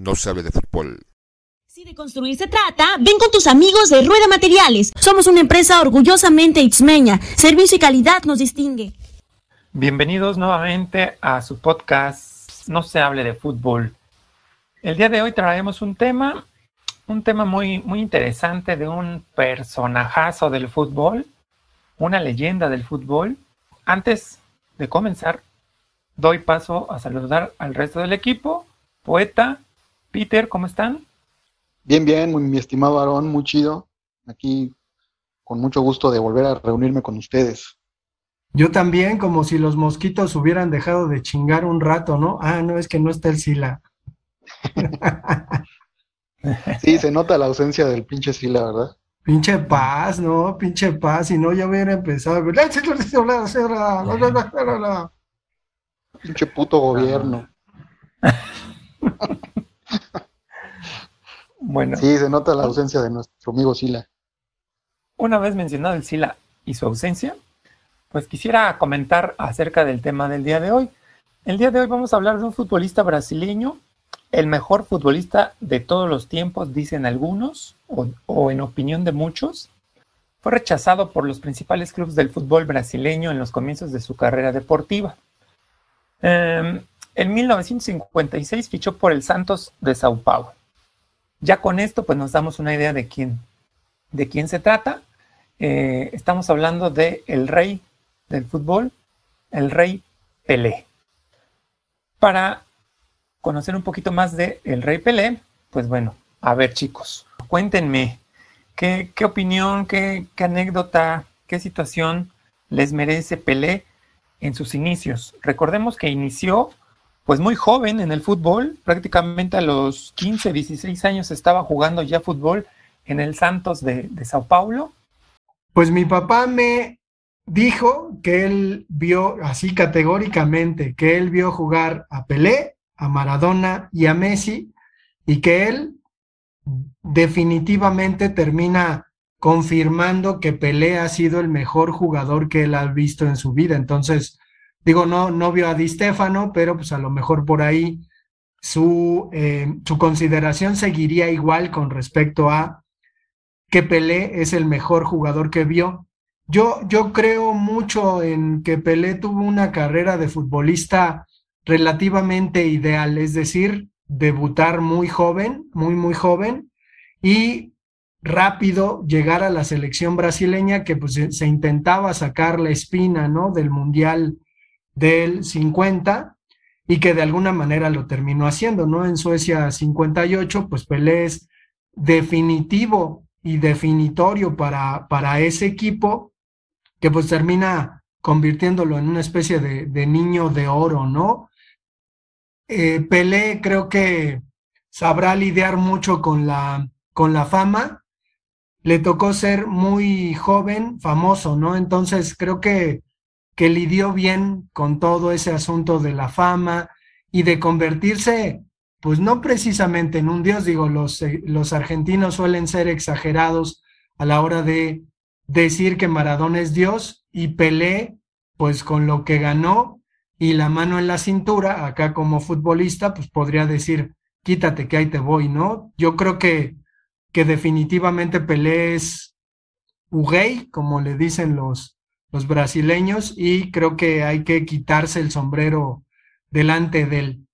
no se hable de fútbol. Si de construir se trata, ven con tus amigos de Rueda Materiales. Somos una empresa orgullosamente itzmeña. Servicio y calidad nos distingue. Bienvenidos nuevamente a su podcast No se hable de fútbol. El día de hoy traemos un tema, un tema muy, muy interesante de un personajazo del fútbol, una leyenda del fútbol. Antes de comenzar, doy paso a saludar al resto del equipo. Poeta, Peter, ¿cómo están? Bien, bien, mi estimado Aarón, muy chido. Aquí con mucho gusto de volver a reunirme con ustedes. Yo también, como si los mosquitos hubieran dejado de chingar un rato, ¿no? Ah, no, es que no está el Sila. sí, se nota la ausencia del pinche Sila, ¿verdad? Pinche paz, ¿no? Pinche paz, si no ya hubiera empezado. Pinche puto gobierno. bueno. Sí, se nota la ausencia de nuestro amigo Sila. Una vez mencionado el Sila y su ausencia, pues quisiera comentar acerca del tema del día de hoy. El día de hoy vamos a hablar de un futbolista brasileño, el mejor futbolista de todos los tiempos, dicen algunos, o, en opinión de muchos. Fue rechazado por los principales clubes del fútbol brasileño en los comienzos de su carrera deportiva. Em, en 1956 fichó por el Santos de Sao Paulo. Ya con esto, pues nos damos una idea de quién, de quién se trata. Eh, estamos hablando de el rey del fútbol, el rey Pelé. Para conocer un poquito más de el rey Pelé, pues bueno, a ver chicos, cuéntenme qué, opinión, qué, qué anécdota, qué situación les merece Pelé en sus inicios. Recordemos que inició pues muy joven en el fútbol, prácticamente a los 15, 16 años estaba jugando ya fútbol en el Santos de, Sao Paulo. Pues mi papá me dijo que él vio así categóricamente, que él vio jugar a Pelé, a Maradona y a Messi y que él definitivamente termina confirmando que Pelé ha sido el mejor jugador que él ha visto en su vida. Entonces, digo, no, no vio a Di Stefano, pero pues a lo mejor por ahí su, eh, su consideración seguiría igual con respecto a que Pelé es el mejor jugador que vio. Yo, yo creo mucho en que Pelé tuvo una carrera de futbolista relativamente ideal, es decir, debutar muy joven, muy, muy joven, y rápido llegar a la selección brasileña que pues se intentaba sacar la espina, ¿no? Del Mundial del 50 y que de alguna manera lo terminó haciendo, ¿no? En Suecia 58, pues Pelé es definitivo y definitorio para, para ese equipo que pues termina convirtiéndolo en una especie de, de niño de oro, ¿no? Eh, Pelé creo que sabrá lidiar mucho con la, con la fama. Le tocó ser muy joven, famoso, ¿no? Entonces creo que, que lidió bien con todo ese asunto de la fama y de convertirse, pues no precisamente en un dios, digo, los, eh, los argentinos suelen ser exagerados a la hora de decir que Maradona es dios y Pelé, pues con lo que ganó, y la mano en la cintura, acá como futbolista, pues podría decir, quítate que ahí te voy, ¿no? Yo creo que, que definitivamente Pelé es Uguay, como le dicen los, los brasileños, y creo que hay que quitarse el sombrero delante de él.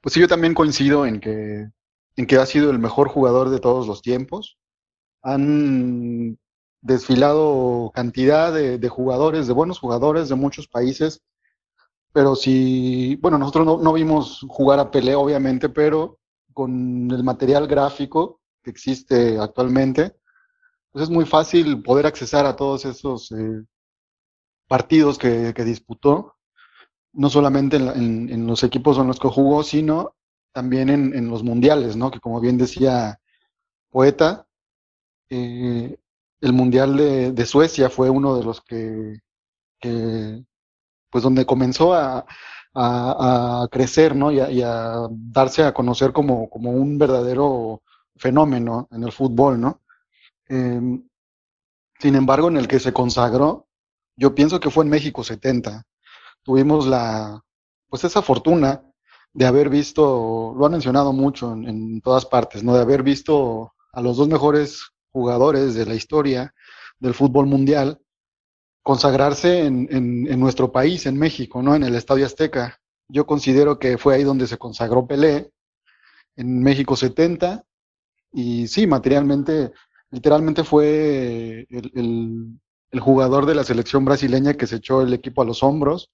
Pues sí, yo también coincido en que, en que ha sido el mejor jugador de todos los tiempos. Han desfilado cantidad de, jugadores, de buenos jugadores de muchos países pero si, bueno, nosotros no, vimos jugar a Pelé, obviamente, pero con el material gráfico que existe actualmente, pues es muy fácil poder accesar a todos esos eh, partidos que, disputó, no solamente en, los equipos en los que jugó, sino también en, los mundiales, ¿no? Que como bien decía Poeta, eh, el mundial de, Suecia fue uno de los que, que pues donde comenzó a, crecer, ¿no? Y a, darse a conocer como, como, un verdadero fenómeno en el fútbol, ¿no? Em, sin embargo, en el que se consagró, yo pienso que fue en México 70. Tuvimos la, pues esa fortuna de haber visto, lo han mencionado mucho en, todas partes, ¿no? De haber visto a los dos mejores jugadores de la historia del fútbol mundial consagrarse en, en, nuestro país, en México, ¿no? En el Estadio Azteca. Yo considero que fue ahí donde se consagró Pelé, en México 70, y sí, materialmente, literalmente fue el, el jugador de la selección brasileña que se echó el equipo a los hombros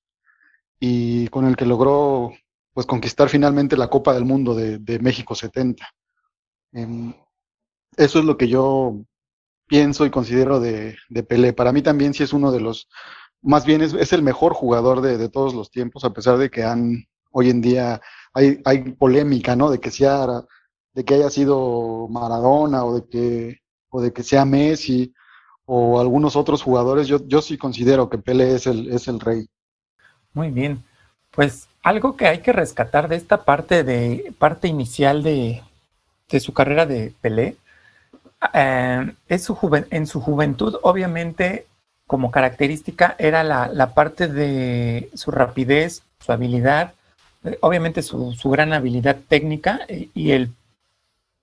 y con el que logró pues conquistar finalmente la Copa del Mundo de, México 70. Em, eso es lo que yo pienso y considero de, Pelé. Para mí también sí es uno de los, más bien es, el mejor jugador de, todos los tiempos, a pesar de que han, hoy en día hay, hay polémica, ¿no? De que sea, de que haya sido Maradona o de que, o de que sea Messi o algunos otros jugadores, yo, yo sí considero que Pelé es el, es el rey. Muy bien. Pues algo que hay que rescatar de esta parte de parte inicial de, su carrera de Pelé eh, es su en su juventud, obviamente, como característica, era la, parte de su rapidez, su habilidad, eh, obviamente su, su, gran habilidad técnica y, y el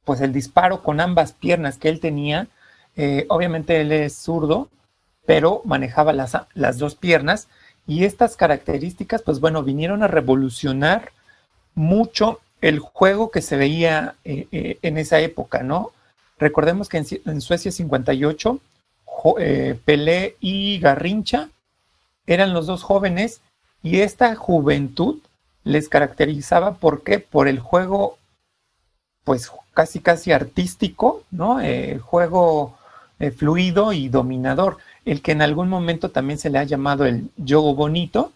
pues el disparo con ambas piernas que él tenía eh, obviamente él es zurdo, pero manejaba las, las dos piernas y estas características, pues bueno, vinieron a revolucionar mucho el juego que se veía eh, eh, en esa época, ¿no? Recordemos que en, Suecia 58, Pelé y Garrincha eran los dos jóvenes y esta juventud les caracterizaba, ¿por qué? Por el juego, pues casi casi artístico, ¿no? El juego eh, fluido y dominador, el que en algún momento también se le ha llamado el yogo bonito,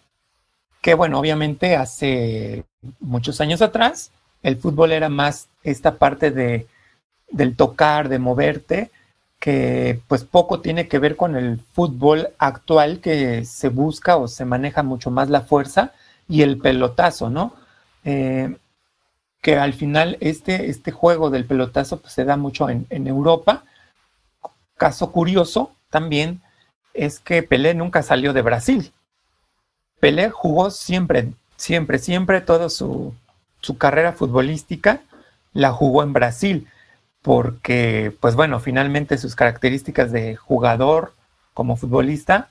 que bueno, obviamente hace muchos años atrás el fútbol era más esta parte de, del tocar, de moverte, que pues poco tiene que ver con el fútbol actual que se busca o se maneja mucho más la fuerza y el pelotazo, ¿no? Eh, que al final este, este juego del pelotazo pues, se da mucho en, en Europa Caso curioso también es que Pelé nunca salió de Brasil. Pelé jugó siempre, siempre, siempre toda su, carrera futbolística la jugó en Brasil, porque, pues bueno, finalmente sus características de jugador como futbolista,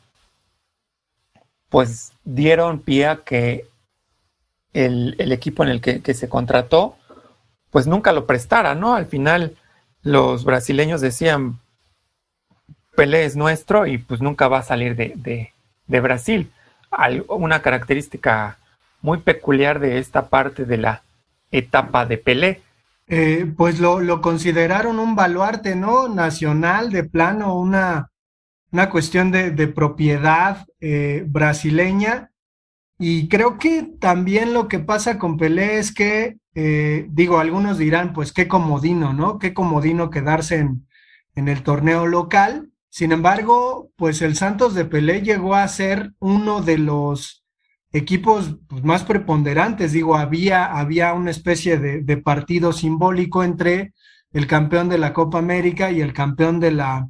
pues dieron pie a que el, equipo en el que, se contrató, pues nunca lo prestara, ¿no? Al final los brasileños decían, Pelé es nuestro y pues nunca va a salir de, Brasil. una característica muy peculiar de esta parte de la etapa de Pelé. Eh, pues lo, consideraron un baluarte, ¿no? Nacional, de plano, una, una cuestión de, propiedad eh, brasileña. Y creo que también lo que pasa con Pelé es que, eh, digo, algunos dirán, pues qué comodino, ¿no? Qué comodino quedarse en, en el torneo local, sin embargo, pues el Santos de Pelé llegó a ser uno de los equipos pues, más preponderantes. Digo, había, había una especie de, partido simbólico entre el campeón de la Copa América y el campeón de la,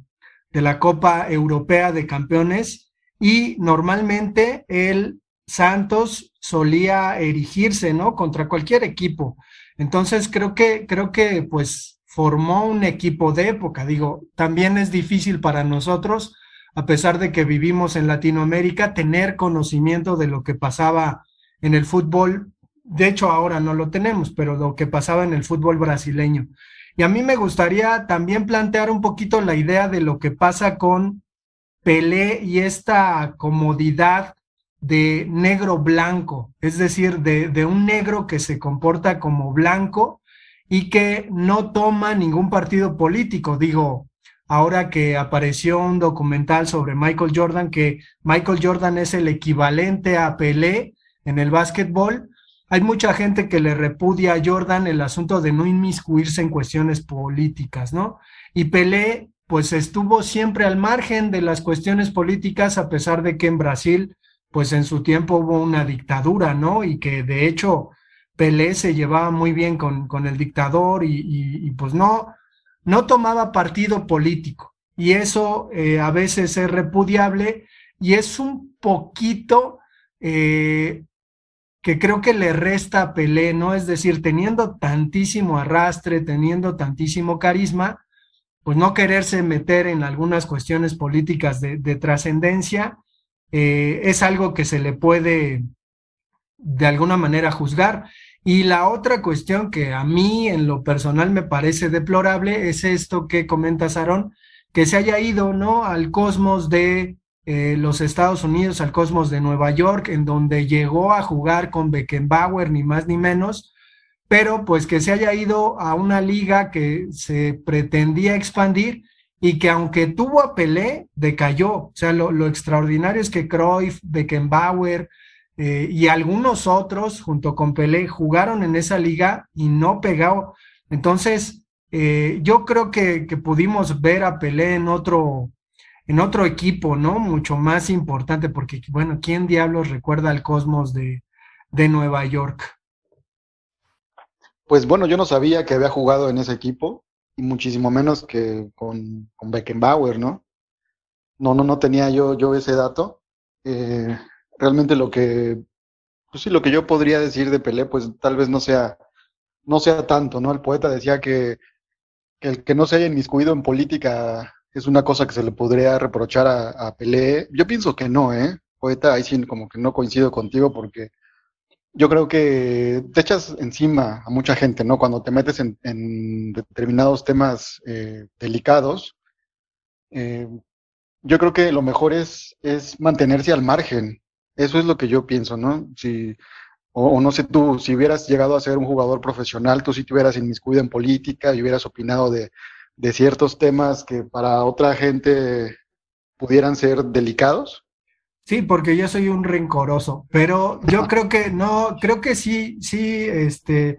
de la Copa Europea de Campeones. Y normalmente el Santos solía erigirse, ¿no? Contra cualquier equipo. Entonces creo que, creo que pues formó un equipo de época. Digo, también es difícil para nosotros, a pesar de que vivimos en Latinoamérica, tener conocimiento de lo que pasaba en el fútbol. De hecho, ahora no lo tenemos, pero lo que pasaba en el fútbol brasileño. Y a mí me gustaría también plantear un poquito la idea de lo que pasa con Pelé y esta comodidad de negro blanco, es decir, de, de un negro que se comporta como blanco y que no toma ningún partido político. Digo, ahora que apareció un documental sobre Michael Jordan, que Michael Jordan es el equivalente a Pelé en el básquetbol, hay mucha gente que le repudia a Jordan el asunto de no inmiscuirse en cuestiones políticas, ¿no? Y Pelé, pues estuvo siempre al margen de las cuestiones políticas, a pesar de que en Brasil, pues en su tiempo hubo una dictadura, ¿no? Y que de hecho Pelé se llevaba muy bien con, con el dictador y, pues no, no tomaba partido político. Y eso eh, a veces es repudiable y es un poquito, eh, que creo que le resta a Pelé, ¿no? Es decir, teniendo tantísimo arrastre, teniendo tantísimo carisma, pues no quererse meter en algunas cuestiones políticas de, trascendencia, eh, es algo que se le puede de alguna manera juzgar. Y la otra cuestión que a mí en lo personal me parece deplorable es esto que comenta Sarón, que se haya ido, ¿no? Al cosmos de eh, los Estados Unidos, al cosmos de Nueva York, en donde llegó a jugar con Beckenbauer, ni más ni menos, pero pues que se haya ido a una liga que se pretendía expandir y que aunque tuvo a Pelé, decayó. O sea, lo, lo extraordinario es que Cruyff, Beckenbauer, eh, y algunos otros, junto con Pelé, jugaron en esa liga y no pegó. Entonces, eh, yo creo que, pudimos ver a Pelé en otro, en otro equipo, ¿no? Mucho más importante, porque, bueno, ¿quién diablos recuerda al Cosmos de, de Nueva York? Pues bueno, yo no sabía que había jugado en ese equipo, y muchísimo menos que con, con Beckenbauer, ¿no? No, no, no tenía yo, yo ese dato. Eh, realmente lo que, pues sí, lo que yo podría decir de Pelé, pues tal vez no sea, no sea tanto, ¿no? El poeta decía que, el que no se haya inmiscuido en política es una cosa que se le podría reprochar a, Pelé. Yo pienso que no, ¿eh? Poeta, ahí sí como que no coincido contigo porque yo creo que te echas encima a mucha gente, ¿no? Cuando te metes en, determinados temas eh, delicados, eh, yo creo que lo mejor es, es mantenerse al margen. Eso es lo que yo pienso, ¿no? Si, o, no sé tú, si hubieras llegado a ser un jugador profesional, tú sí te hubieras inmiscuido en política y hubieras opinado de, de ciertos temas que para otra gente pudieran ser delicados. Sí, porque yo soy un rencoroso, pero yo creo que no, creo que sí, sí, este,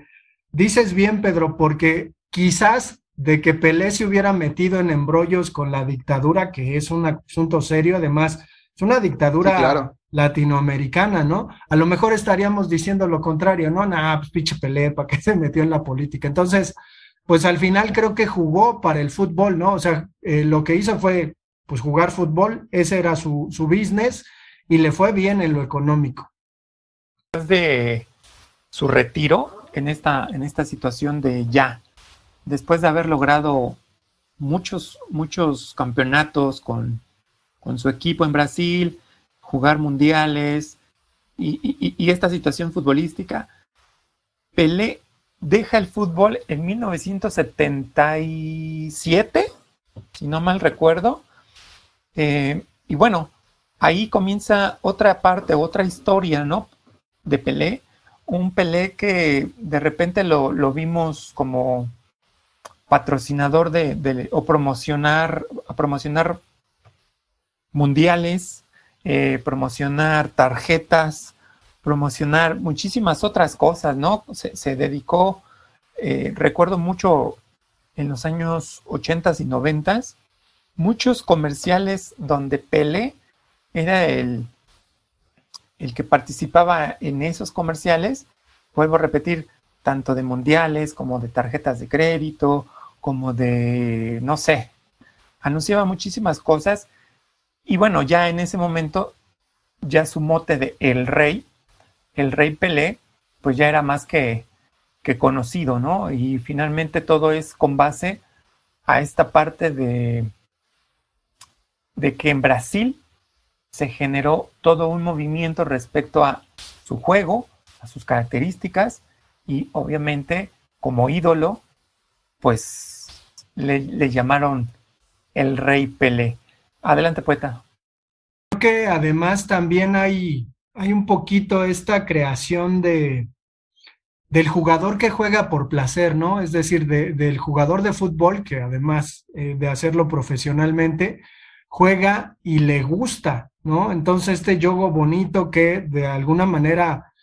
dices bien, Pedro, porque quizás de que Pelé se hubiera metido en embrollos con la dictadura, que es un asunto serio, además, es una dictadura latinoamericana, ¿no? A lo mejor estaríamos diciendo lo contrario, ¿no? Nah, pues pinche Pelé, ¿para qué se metió en la política? Entonces, pues al final creo que jugó para el fútbol, ¿no? O sea, eh, lo que hizo fue, pues jugar fútbol, ese era su, su business y le fue bien en lo económico. De su retiro en esta, en esta situación de ya, después de haber logrado muchos, muchos campeonatos con con su equipo en Brasil, jugar mundiales y, esta situación futbolística. Pelé deja el fútbol en 1977, si no mal recuerdo. Eh, y bueno, ahí comienza otra parte, otra historia, ¿no? De Pelé. Un Pelé que de repente lo, vimos como patrocinador de, o promocionar, promocionar mundiales, eh, promocionar tarjetas, promocionar muchísimas otras cosas, ¿no? Se, dedicó, eh, recuerdo mucho en los años 80 y 90, muchos comerciales donde Pele era el, el que participaba en esos comerciales, vuelvo a repetir, tanto de mundiales como de tarjetas de crédito, como de, no sé, anunciaba muchísimas cosas y bueno, ya en ese momento, ya su mote de el rey, el rey Pelé, pues ya era más que, que conocido, ¿no? Y finalmente todo es con base a esta parte de, de que en Brasil se generó todo un movimiento respecto a su juego, a sus características y obviamente como ídolo, pues le, llamaron el rey Pelé. Adelante, poeta. Creo que además también hay, hay un poquito esta creación de, del jugador que juega por placer, ¿no? Es decir, del jugador de fútbol que además eh, de hacerlo profesionalmente, juega y le gusta, ¿no? Entonces este yogo bonito que de alguna manera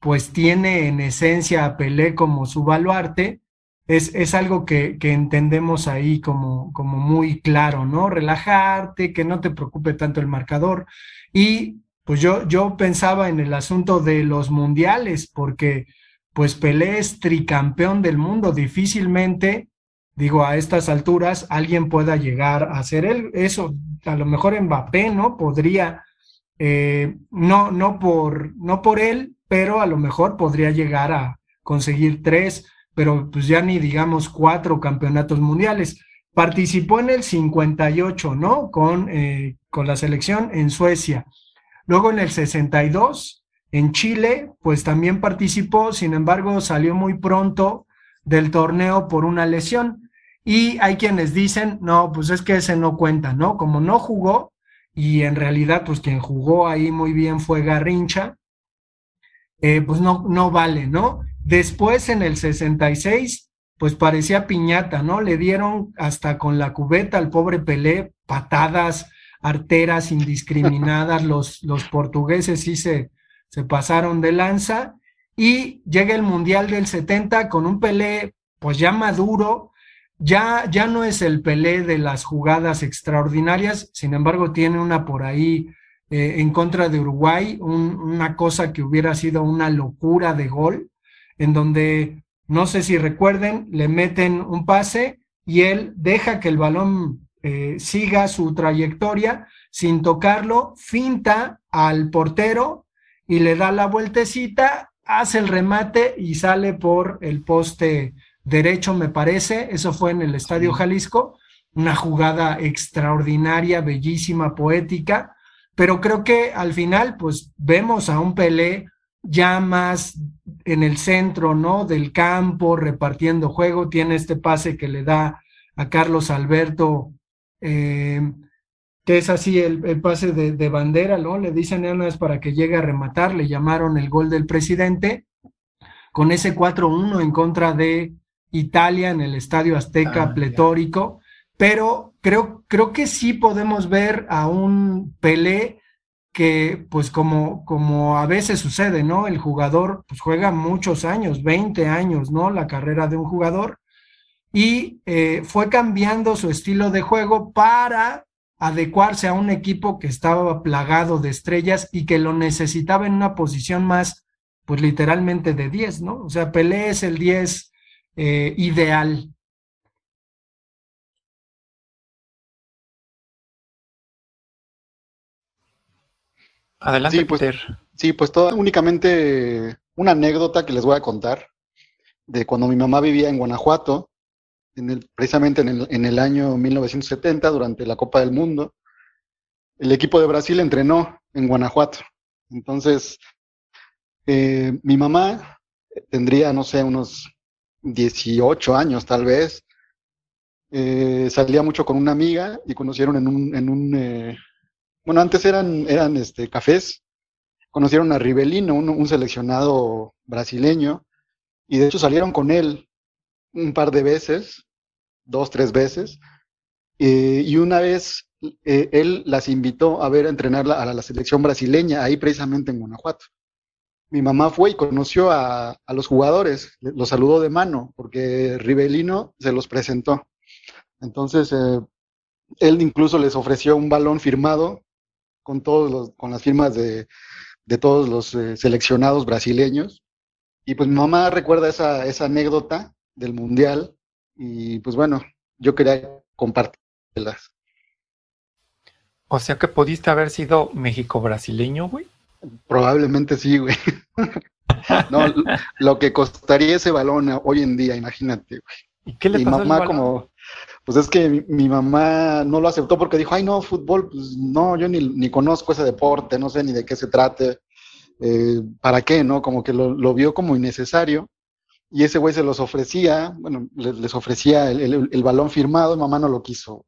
pues tiene en esencia a Pelé como su baluarte, es, algo que, entendemos ahí como, como muy claro, ¿no? Relajarte, que no te preocupe tanto el marcador. Y pues yo, yo pensaba en el asunto de los mundiales, porque pues Pelé es tricampeón del mundo, difícilmente, digo, a estas alturas alguien pueda llegar a hacer él, eso, a lo mejor Mbappé, ¿no? Podría, eh, no, no, por, no por él, pero a lo mejor podría llegar a conseguir tres, pero pues ya ni digamos cuatro campeonatos mundiales. Participó en el 58, ¿no? Con, eh, con la selección en Suecia. Luego en el 62, en Chile, pues también participó, sin embargo, salió muy pronto del torneo por una lesión. Y hay quienes dicen, no, pues es que ese no cuenta, ¿no? Como no jugó, y en realidad, pues quien jugó ahí muy bien fue Garrincha, eh, pues no, no vale, ¿no? Después en el 66, pues parecía piñata, ¿no? Le dieron hasta con la cubeta al pobre Pelé patadas, arteras indiscriminadas, los, los portugueses sí se, se pasaron de lanza y llega el Mundial del 70 con un Pelé pues ya maduro, ya, ya no es el Pelé de las jugadas extraordinarias, sin embargo tiene una por ahí eh, en contra de Uruguay, una cosa que hubiera sido una locura de gol, en donde, no sé si recuerden, le meten un pase y él deja que el balón eh, siga su trayectoria sin tocarlo, finta al portero y le da la vueltecita, hace el remate y sale por el poste derecho, me parece. Eso fue en el Estadio Jalisco, una jugada extraordinaria, bellísima, poética. Pero creo que al final, pues vemos a un Pelé ya más en el centro, ¿no? Del campo, repartiendo juego. Tiene este pase que le da a Carlos Alberto, eh, que es así el, pase de, bandera, ¿no? Le dicen una vez para que llegue a rematar, le llamaron el gol del presidente, con ese 4-1 en contra de Italia en el Estadio Azteca ah, pletórico, pero creo, creo que sí podemos ver a un Pelé que pues como, como a veces sucede, ¿no? El jugador pues juega muchos años, 20 años, ¿no? La carrera de un jugador y eh, fue cambiando su estilo de juego para adecuarse a un equipo que estaba plagado de estrellas y que lo necesitaba en una posición más, pues literalmente de 10, ¿no? O sea, Pelé es el 10 eh, ideal Adelante, sí, pues, Sí, pues toda, únicamente una anécdota que les voy a contar de cuando mi mamá vivía en Guanajuato, en el, precisamente en el, en el año 1970, durante la Copa del Mundo. El equipo de Brasil entrenó en Guanajuato. Entonces, eh, mi mamá tendría, no sé, unos 18 años tal vez. Eh, salía mucho con una amiga y conocieron en un, en un eh, bueno, antes eran, eran este, cafés, conocieron a Rivelino, un, seleccionado brasileño, y de hecho salieron con él un par de veces, dos, tres veces, eh, y una vez él las invitó a ver entrenar a la, selección brasileña, ahí precisamente en Guanajuato. Mi mamá fue y conoció a, los jugadores, los saludó de mano, porque Rivelino se los presentó. Entonces, eh, él incluso les ofreció un balón firmado con todos los, con las firmas de, todos los eh, seleccionados brasileños. Y pues mi mamá recuerda esa, esa anécdota del mundial y pues bueno, yo quería compartirlas. O sea que pudiste haber sido México-brasileño, güey. Probablemente sí, güey. no, lo que costaría ese balón hoy en día, imagínate, güey. ¿Y qué le mi mamá como pues es que mi, mamá no lo aceptó porque dijo, ay no, fútbol, pues no, yo ni, conozco ese deporte, no sé ni de qué se trate, eh, ¿para qué, no? Como que lo, vio como innecesario y ese güey se los ofrecía, bueno, les, ofrecía el, balón firmado, mamá no lo quiso.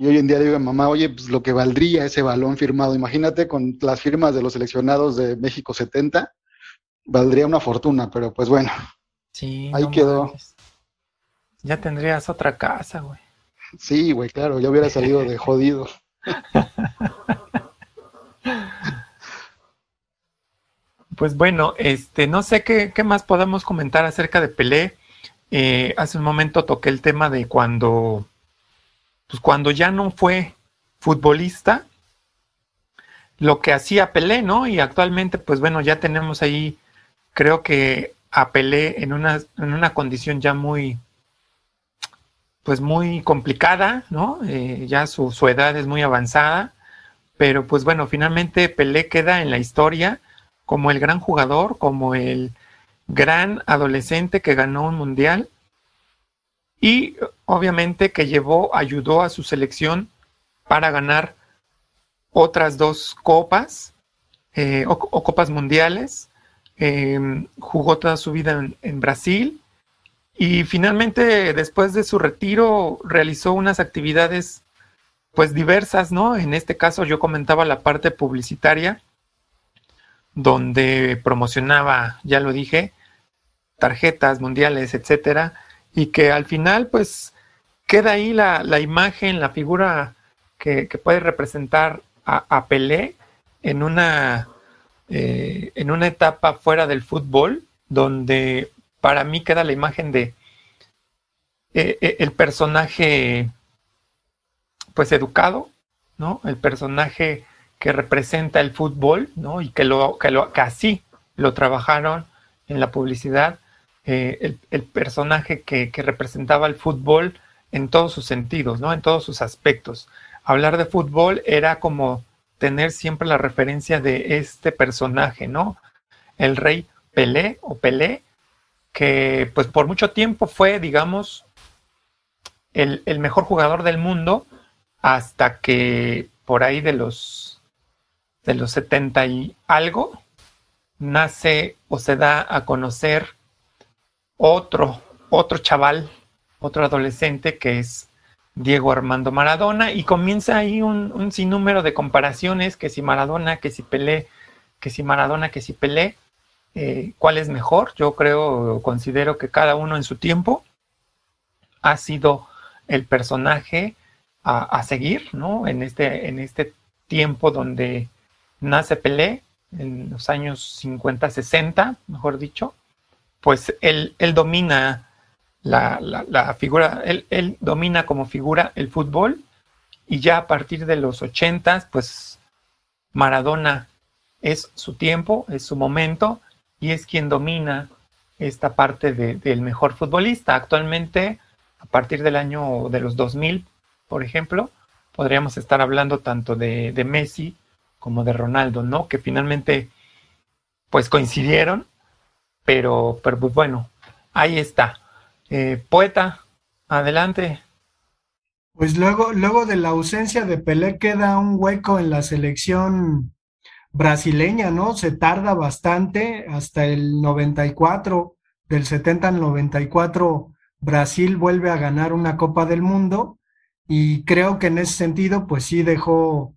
Y hoy en día digo, mamá, oye, pues lo que valdría ese balón firmado, imagínate con las firmas de los seleccionados de México 70, valdría una fortuna, pero pues bueno, sí, ahí quedó. Ya tendrías otra casa, güey. Sí, güey, claro, ya hubiera salido de jodido. Pues bueno, este, no sé qué, qué más podemos comentar acerca de Pelé. Eh, hace un momento toqué el tema de cuando, pues cuando ya no fue futbolista, lo que hacía Pelé, ¿no? Y actualmente, pues bueno, ya tenemos ahí, creo que a Pelé en una, en una condición ya muy, pues muy complicada, ¿no? Eh, ya su, edad es muy avanzada, pero pues bueno, finalmente Pelé queda en la historia como el gran jugador, como el gran adolescente que ganó un mundial y obviamente que llevó, ayudó a su selección para ganar otras dos copas eh, o, copas mundiales. Em, jugó toda su vida en, Brasil y finalmente después de su retiro realizó unas actividades pues diversas, ¿no? En este caso yo comentaba la parte publicitaria donde promocionaba, ya lo dije, tarjetas mundiales, etcétera, y que al final pues queda ahí la, imagen, la figura que, puede representar a, Pelé en una, eh, en una etapa fuera del fútbol, donde para mí queda la imagen de eh, eh, el personaje pues educado, ¿no? El personaje que representa el fútbol, ¿no? Y que lo, que lo que así lo trabajaron en la publicidad, el, personaje que, representaba el fútbol en todos sus sentidos, ¿no? En todos sus aspectos. Hablar de fútbol era como tener siempre la referencia de este personaje, ¿no? El rey Pelé o Pelé, que pues por mucho tiempo fue, digamos, el, mejor jugador del mundo hasta que por ahí de los de los 70 y algo nace o se da a conocer otro otro chaval, otro adolescente que es Diego Armando Maradona y comienza ahí un, sinnúmero de comparaciones, que si Maradona, que si Pelé, que si Maradona, que si Pelé, eh, cuál es mejor. Yo creo, considero que cada uno en su tiempo ha sido el personaje a, seguir, ¿no? En este, en este tiempo donde nace Pelé, en los años 50, 60, mejor dicho, pues él, él domina la, figura, él, domina como figura el fútbol y ya a partir de los ochentas, pues Maradona es su tiempo, es su momento y es quien domina esta parte del mejor futbolista. Actualmente, a partir del año de los 2000, por ejemplo, podríamos estar hablando tanto de, de Messi como de Ronaldo, ¿no? Que finalmente, pues coincidieron, pero, pero pues bueno, ahí está. Eh, poeta, adelante. Pues luego, luego de la ausencia de Pelé queda un hueco en la selección brasileña, ¿no? Se tarda bastante, hasta el 94, del 70 al 94, Brasil vuelve a ganar una Copa del Mundo y creo que en ese sentido, pues sí dejó,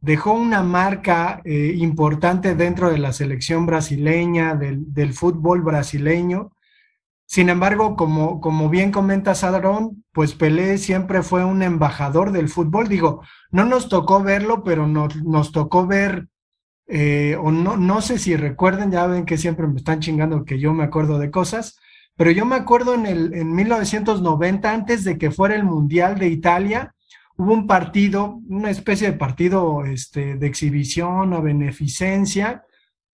dejó una marca eh, importante dentro de la selección brasileña, del, fútbol brasileño sin embargo, como, como bien comenta Sadrón, pues Pelé siempre fue un embajador del fútbol. Digo, no nos tocó verlo, pero nos, nos tocó ver, eh, o no, no sé si recuerden, ya ven que siempre me están chingando que yo me acuerdo de cosas, pero yo me acuerdo en, el, en 1990, antes de que fuera el Mundial de Italia, hubo un partido, una especie de partido este, de exhibición o beneficencia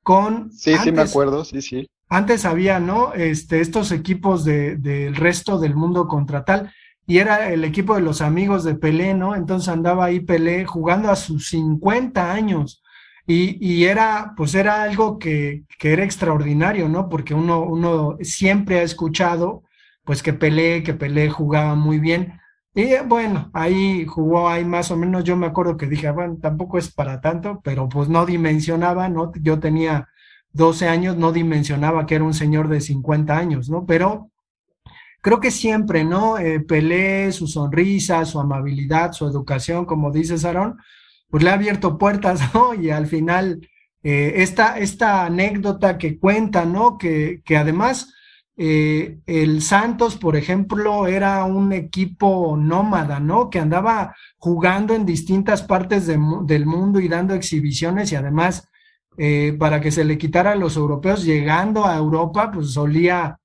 con... Sí, sí, me acuerdo, sí, sí antes había, ¿no? Este, estos equipos del de, resto del mundo contra tal, y era el equipo de los amigos de Pelé, ¿no? Entonces andaba ahí Pelé jugando a sus 50 años. Y, y era, pues era algo que, que, era extraordinario, ¿no? Porque uno, uno siempre ha escuchado, pues que Pelé, que Pelé jugaba muy bien. Y bueno, ahí jugó ahí más o menos, yo me acuerdo que dije, bueno, tampoco es para tanto, pero pues no dimensionaba, ¿no? Yo tenía 12 años no dimensionaba que era un señor de 50 años, ¿no? Pero creo que siempre, ¿no? Eh, Pelé, su sonrisa, su amabilidad, su educación, como dice Sarón, pues le ha abierto puertas, ¿no? Y al final, eh, esta, esta, anécdota que cuenta, ¿no? Que, que además eh, el Santos, por ejemplo, era un equipo nómada, ¿no? Que andaba jugando en distintas partes del mundo y dando exhibiciones y además eh, para que se le quitara a los europeos, llegando a Europa, pues solía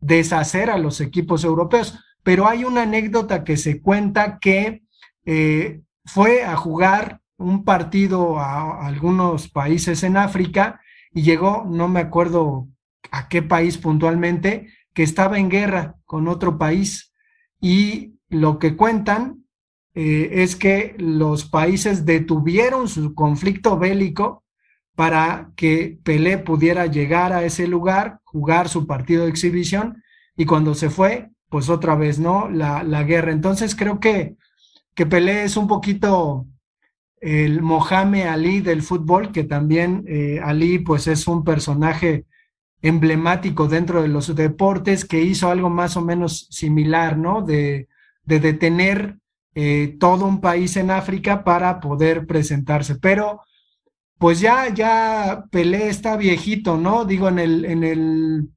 deshacer a los equipos europeos. Pero hay una anécdota que se cuenta que eh, fue a jugar un partido a, algunos países en África y llegó, no me acuerdo a qué país puntualmente, que estaba en guerra con otro país. Y lo que cuentan eh, es que los países detuvieron su conflicto bélico para que Pelé pudiera llegar a ese lugar, jugar su partido de exhibición y cuando se fue, pues otra vez, ¿no? La, la guerra. Entonces creo que, que Pelé es un poquito el Mohamed Ali del fútbol, que también eh, Ali pues es un personaje emblemático dentro de los deportes que hizo algo más o menos similar, ¿no? De, de detener eh, todo un país en África para poder presentarse. Pero pues ya, ya Pelé está viejito, ¿no? Digo, en el, en el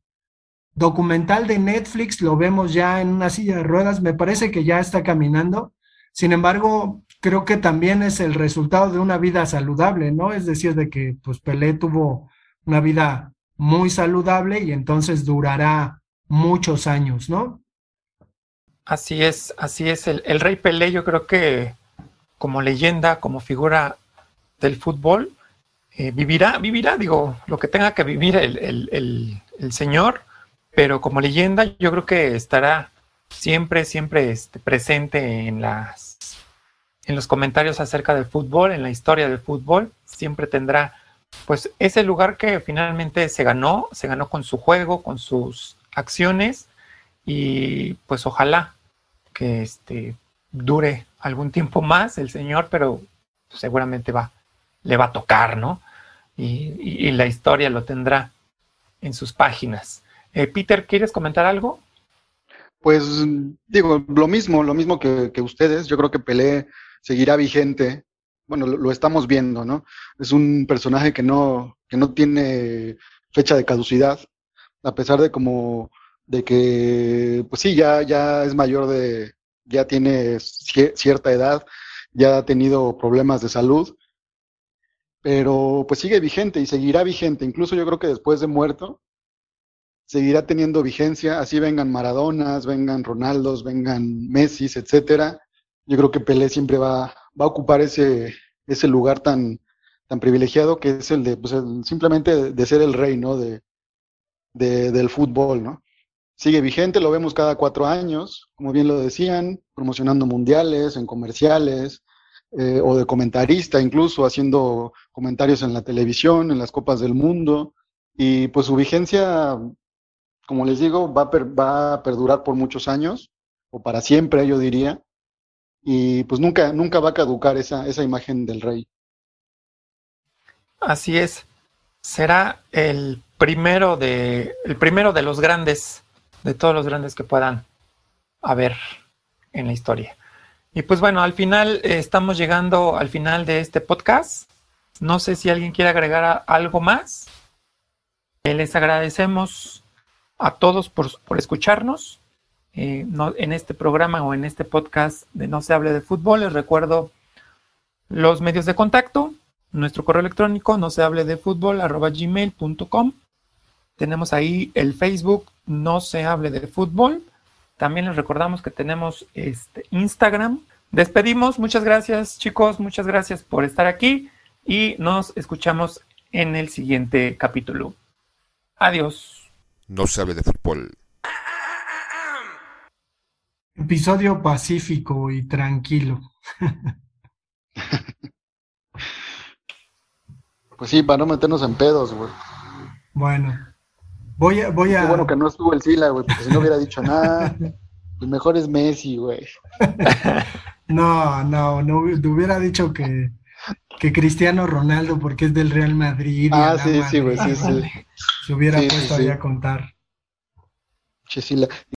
documental de Netflix lo vemos ya en una silla de ruedas, me parece que ya está caminando. Sin embargo, creo que también es el resultado de una vida saludable, ¿no? Es decir, de que pues Pelé tuvo una vida muy saludable y entonces durará muchos años, ¿no? Así es, así es. El, el, Rey Pelé, yo creo que como leyenda, como figura del fútbol, eh, vivirá, vivirá, digo, lo que tenga que vivir el, el, el, señor, pero como leyenda, yo creo que estará siempre, siempre este, presente en las en los comentarios acerca del fútbol, en la historia del fútbol, siempre tendrá pues ese lugar que finalmente se ganó, se ganó con su juego, con sus acciones y pues ojalá que este dure algún tiempo más el señor, pero seguramente va, le va a tocar, ¿no? Y, y, la historia lo tendrá en sus páginas. Eh, Peter, ¿quieres comentar algo? Pues digo, lo mismo, lo mismo que, que ustedes. Yo creo que Pelé seguirá vigente bueno, lo, estamos viendo, ¿no? Es un personaje que no, que no tiene fecha de caducidad, a pesar de como, de que, pues sí, ya, ya es mayor de, ya tiene cierta edad, ya ha tenido problemas de salud, pero pues sigue vigente y seguirá vigente, incluso yo creo que después de muerto, seguirá teniendo vigencia, así vengan Maradonas, vengan Ronaldos, vengan Messi, etcétera. Yo creo que Pelé siempre va, va a ocupar ese, ese lugar tan, tan privilegiado que es el de pues, simplemente de ser el rey, ¿no? De, del fútbol, ¿no? Sigue vigente, lo vemos cada cuatro años, como bien lo decían, promocionando mundiales, en comerciales, eh, o de comentarista, incluso haciendo comentarios en la televisión, en las copas del mundo, y pues su vigencia, como les digo, va a, va a perdurar por muchos años, o para siempre, yo diría, y pues nunca, nunca va a caducar esa, esa imagen del rey. Así es. Será el primero de, el primero de los grandes, de todos los grandes que puedan haber en la historia. Y pues bueno, al final eh, estamos llegando al final de este podcast. No sé si alguien quiere agregar algo más. Eh, les agradecemos a todos por, por escucharnos. Eh, en este programa o en este podcast de No se hable de fútbol. Les recuerdo los medios de contacto, nuestro correo electrónico no se hable de fútbol arroba gmail.com. Tenemos ahí el Facebook No se hable de fútbol. También les recordamos que tenemos este Instagram. Despedimos, muchas gracias chicos, muchas gracias por estar aquí y nos escuchamos en el siguiente capítulo. Adiós. No se hable de fútbol. Episodio pacífico y tranquilo. Pues sí, para no meternos en pedos, güey. Bueno, voy a... Voy a... Qué bueno que no estuvo el Sila, güey, porque si no hubiera dicho nada. El mejor es Messi, güey. No, no, no, te hubiera dicho que, que Cristiano Ronaldo porque es del Real Madrid. Ah, sí, sí, güey, sí, sí. Se hubiera puesto ahí a contar. Chesila.